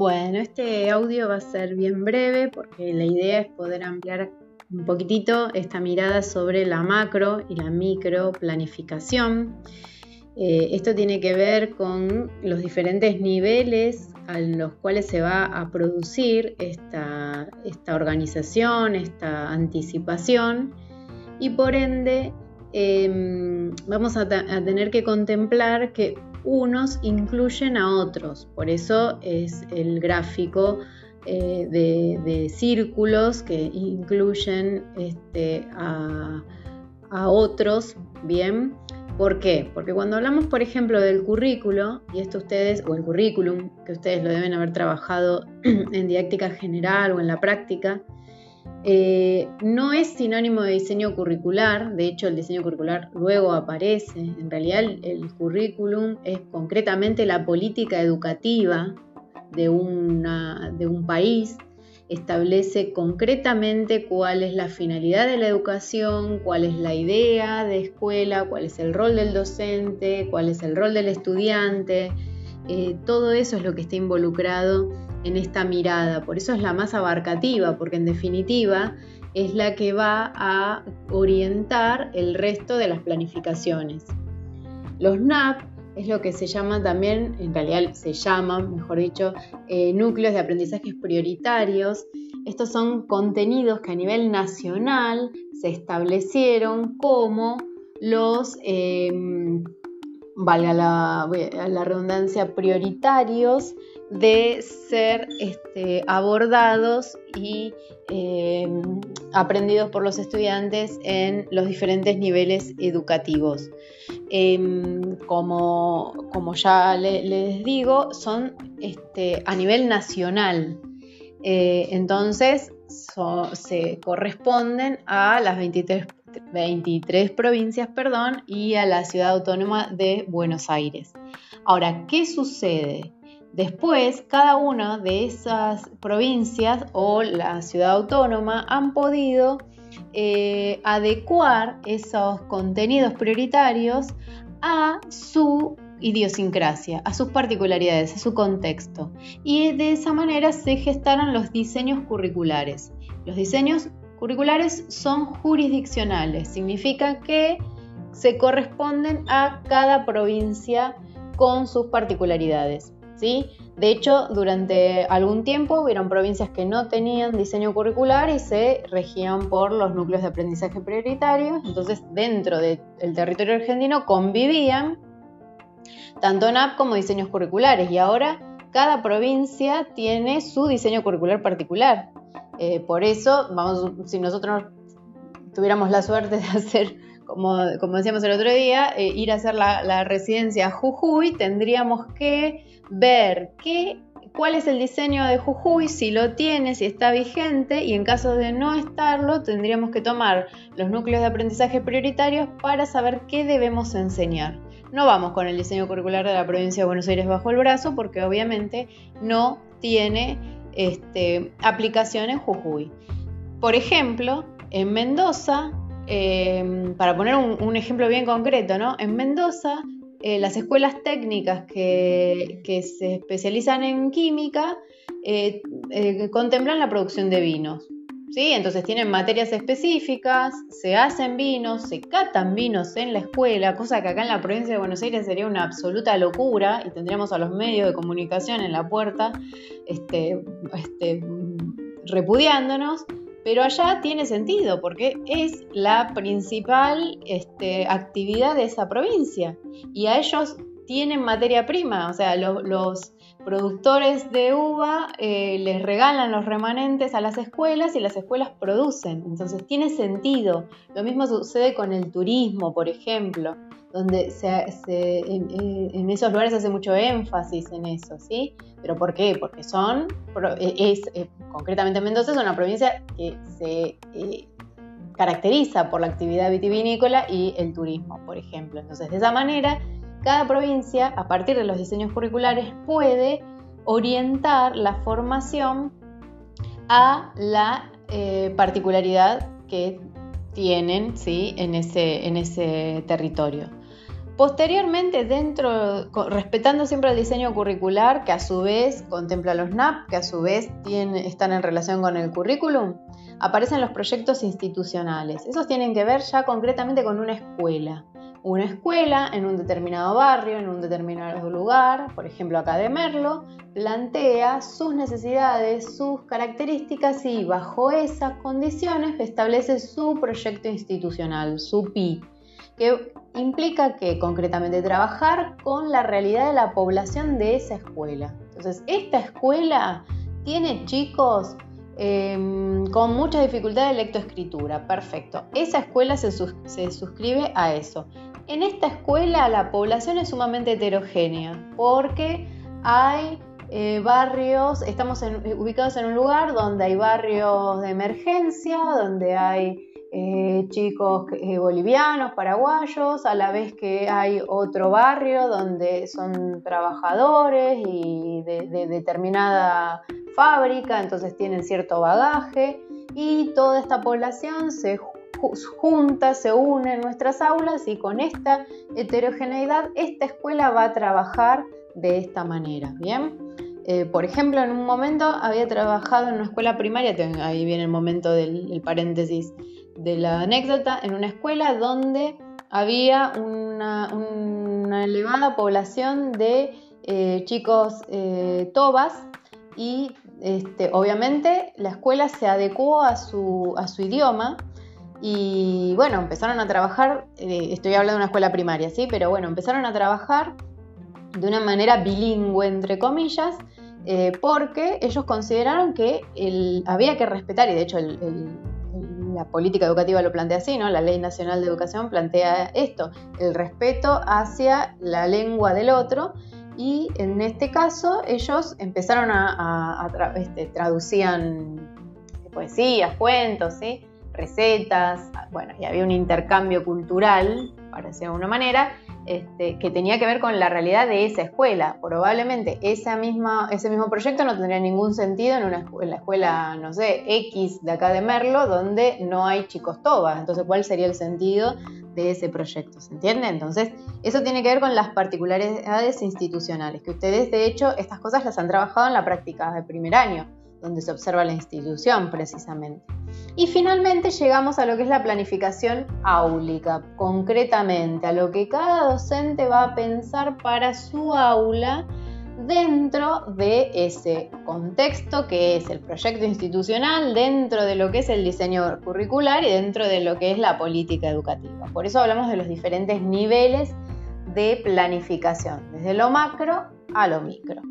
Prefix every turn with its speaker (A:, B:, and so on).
A: Bueno, este audio va a ser bien breve porque la idea es poder ampliar un poquitito esta mirada sobre la macro y la micro planificación. Eh, esto tiene que ver con los diferentes niveles a los cuales se va a producir esta, organización, esta anticipación y por ende em, vamos a tener que contemplar que unos incluyen a otros. Por eso es el gráfico eh, de, círculos que incluyen este, a, otros, ¿bien? ¿Por qué? Porque cuando hablamos, por ejemplo, del currículo, y esto ustedes, o el currículum, que ustedes lo deben haber trabajado en didáctica general o en la práctica, eh, no es sinónimo de diseño curricular, de hecho el diseño curricular luego aparece, en realidad el, currículum es concretamente la política educativa de, un país, establece concretamente cuál es la finalidad de la educación, cuál es la idea de escuela, cuál es el rol del docente, cuál es el rol del estudiante, eh, todo eso es lo que está involucrado en esta mirada. Por eso es la más abarcativa, porque en definitiva es la que va a orientar el resto de las planificaciones. Los NAP es lo que se llama también, en realidad se llaman, mejor dicho, eh, núcleos de aprendizajes prioritarios. Estos son contenidos que a nivel nacional se establecieron como los eh, valga la, redundancia, prioritarios de ser este, abordados y em, aprendidos por los estudiantes en los diferentes niveles educativos. Em, como, ya les digo, son este, a nivel nacional. Eh, entonces, se corresponden a las 23 23 provincias, perdón, y a la ciudad autónoma de Buenos Aires. Ahora, ¿qué sucede? Después, cada una de esas provincias o la ciudad autónoma han podido eh, adecuar esos contenidos prioritarios a su idiosincrasia, a sus particularidades, a su contexto. Y de esa manera se gestaron los diseños curriculares. Los diseños curriculares son jurisdiccionales, significa que se corresponden a cada provincia con sus particularidades. ¿sí? De hecho, durante algún tiempo hubieron provincias que no tenían diseño curricular y se regían por los núcleos de aprendizaje prioritarios. Entonces, dentro del territorio argentino convivían tanto NAP como diseños curriculares y ahora cada provincia tiene su diseño curricular particular. Eh, por eso, vamos, si nosotros tuviéramos la suerte de hacer, como, decíamos el otro día, eh, ir a hacer la, residencia Jujuy, tendríamos que ver qué, cuál es el diseño de Jujuy, si lo tiene, si está vigente, y en caso de no estarlo, tendríamos que tomar los núcleos de aprendizaje prioritarios para saber qué debemos enseñar. No vamos con el diseño curricular de la provincia de Buenos Aires bajo el brazo porque obviamente no tiene este, aplicación en Jujuy. Por ejemplo, en Mendoza, em, para poner un, ejemplo bien concreto, ¿no? En Mendoza, eh, las escuelas técnicas que, se especializan en química eh, eh, contemplan la producción de vinos. ¿Sí? Entonces tienen materias específicas, se hacen vinos, se catan vinos en la escuela, cosa que acá en la provincia de Buenos Aires sería una absoluta locura y tendríamos a los medios de comunicación en la puerta este, este, repudiándonos. Pero allá tiene sentido porque es la principal este, actividad de esa provincia y a ellos tienen materia prima, o sea, los productores de uva eh, les regalan los remanentes a las escuelas y las escuelas producen. Entonces tiene sentido. Lo mismo sucede con el turismo, por ejemplo, donde en, esos lugares se hace mucho énfasis en eso, ¿sí? ¿Pero por qué? Porque son, e, es, eh, concretamente Mendoza es una provincia que se eh, caracteriza por la actividad vitivinícola y el turismo, por ejemplo. Entonces, de esa manera cada provincia, a partir de los diseños curriculares, puede orientar la formación a la eh, particularidad que tienen ¿sí? en, ese, en ese territorio. Posteriormente, dentro, respetando siempre el diseño curricular, que a su vez contempla los NAP, que a su vez están en relación con el currículum, aparecen los proyectos institucionales. Esos tienen que ver ya concretamente con una escuela. Una escuela en un determinado barrio, en un determinado lugar, por ejemplo acá de Merlo, plantea sus necesidades, sus características y bajo esas condiciones establece su proyecto institucional, su PI, que implica que concretamente trabajar con la realidad de la población de esa escuela. Entonces, esta escuela tiene chicos em, con mucha dificultad de lectoescritura, perfecto. Esa escuela se, se suscribe a eso. En esta escuela la población es sumamente heterogénea porque hay eh, barrios, estamos ubicados en un lugar donde hay barrios de emergencia, donde hay eh, chicos eh, bolivianos, paraguayos, a la vez que hay otro barrio donde son trabajadores y de, determinada fábrica, entonces tienen cierto bagaje y toda esta población se junta, se une en nuestras aulas y con esta heterogeneidad esta escuela va a trabajar de esta manera, ¿bien? Eh, por ejemplo, en un momento había trabajado en una escuela primaria, ahí viene el momento del paréntesis, de la anécdota en una escuela donde había una, elevada población de eh, chicos eh, tobas y este, obviamente la escuela se adecuó a su, a su idioma y bueno, empezaron a trabajar, eh, estoy hablando de una escuela primaria, ¿sí? Pero bueno, empezaron a trabajar de una manera bilingüe, entre comillas, porque ellos consideraron que había que respetar, y de hecho la política educativa lo plantea así, ¿no? La Ley Nacional de Educación plantea esto, el respeto hacia la lengua del otro y en este caso ellos empezaron a, este, traducían poesías, cuentos, ¿sí? Recetas, bueno, y había un intercambio cultural, para decirlo de alguna manera, este, que tenía que ver con la realidad de esa escuela. Probablemente esa misma, ese mismo proyecto no tendría ningún sentido en, una, la escuela, no sé, X de acá de Merlo, donde no hay chicos tobas. Entonces, ¿cuál sería el sentido de ese proyecto? ¿Se entiende? Entonces, eso tiene que ver con las particularidades institucionales, que ustedes, de hecho, estas cosas las han trabajado en la práctica de primer año donde se observa la institución precisamente. Y finalmente llegamos a lo que es la planificación áulica, concretamente a lo que cada docente va a pensar para su aula dentro de ese contexto que es el proyecto institucional, dentro de lo que es el diseño curricular y dentro de lo que es la política educativa. Por eso hablamos de los diferentes niveles de planificación, desde lo macro a lo micro.